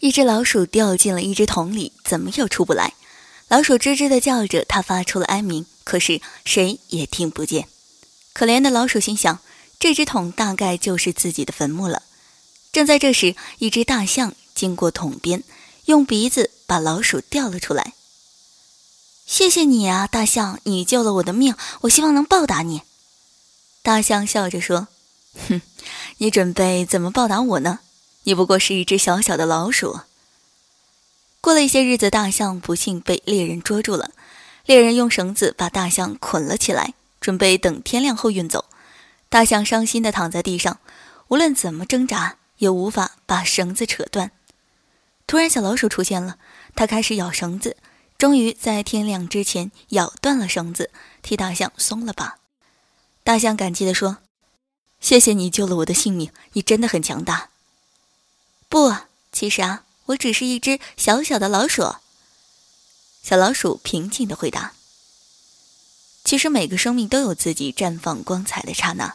一只老鼠掉进了一只桶里，怎么也出不来。老鼠吱吱地叫着，它发出了哀鸣，可是谁也听不见。可怜的老鼠心想，这只桶大概就是自己的坟墓了。正在这时，一只大象经过桶边，用鼻子把老鼠叼了出来。谢谢你啊，大象，你救了我的命，我希望能报答你。大象笑着说：“哼，你准备怎么报答我呢？你不过是一只小小的老鼠。”过了一些日子，大象不幸被猎人捉住了。猎人用绳子把大象捆了起来，准备等天亮后运走。大象伤心地躺在地上，无论怎么挣扎，也无法把绳子扯断。突然，小老鼠出现了，它开始咬绳子，终于在天亮之前咬断了绳子，替大象松了绑。大象感激地说：“谢谢你救了我的性命，你真的很强大。”不，其实啊。我只是一只小小的老鼠。小老鼠平静的回答：“其实每个生命都有自己绽放光彩的刹那，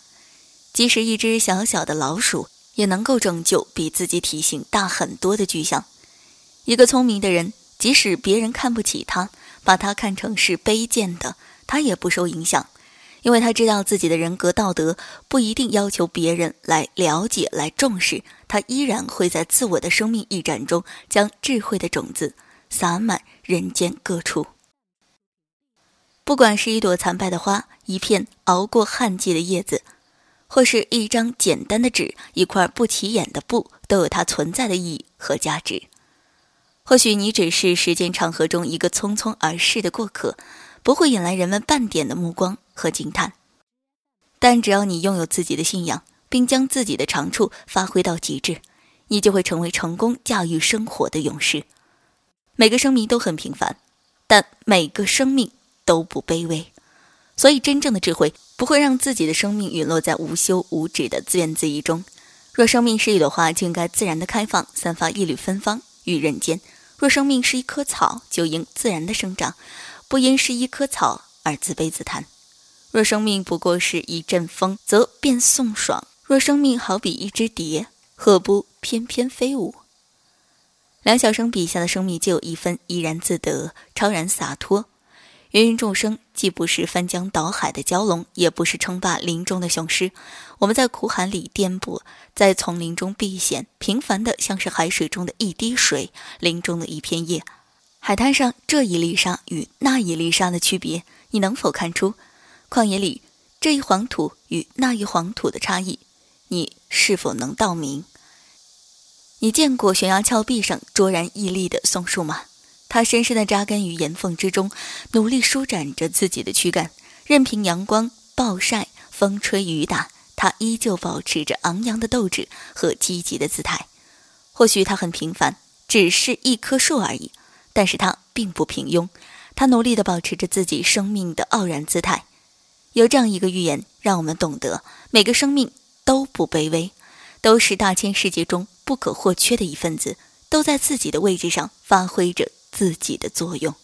即使一只小小的老鼠，也能够拯救比自己体型大很多的巨象。一个聪明的人，即使别人看不起他，把他看成是卑贱的，他也不受影响。”因为他知道自己的人格道德不一定要求别人来了解、来重视，他依然会在自我的生命驿站中将智慧的种子洒满人间各处。不管是一朵残败的花、一片熬过旱季的叶子，或是一张简单的纸、一块不起眼的布，都有它存在的意义和价值。或许你只是时间长河中一个匆匆而逝的过客，不会引来人们半点的目光。和惊叹，但只要你拥有自己的信仰，并将自己的长处发挥到极致，你就会成为成功驾驭生活的勇士。每个生命都很平凡，但每个生命都不卑微。所以，真正的智慧不会让自己的生命陨落在无休无止的自怨自艾中。若生命是一朵花，就应该自然的开放，散发一缕芬芳于人间；若生命是一棵草，就应自然的生长，不因是一棵草而自卑自叹。若生命不过是一阵风，则便送爽；若生命好比一只蝶，何不翩翩飞舞？梁晓声笔下的生命就有一分怡然自得、超然洒脱。芸芸众生既不是翻江倒海的蛟龙，也不是称霸林中的雄狮。我们在苦海里颠簸，在丛林中避险，平凡的像是海水中的一滴水，林中的一片叶，海滩上这一粒沙与那一粒沙的区别，你能否看出？旷野里这一黄土与那一黄土的差异，你是否能道明？你见过悬崖峭壁上卓然屹立的松树吗？它深深地扎根于岩缝之中，努力舒展着自己的躯干，任凭阳光暴晒、风吹雨打，它依旧保持着昂扬的斗志和积极的姿态。或许它很平凡，只是一棵树而已，但是他并不平庸，他努力地保持着自己生命的傲然姿态。有这样一个寓言，让我们懂得每个生命都不卑微，都是大千世界中不可或缺的一份子，都在自己的位置上发挥着自己的作用。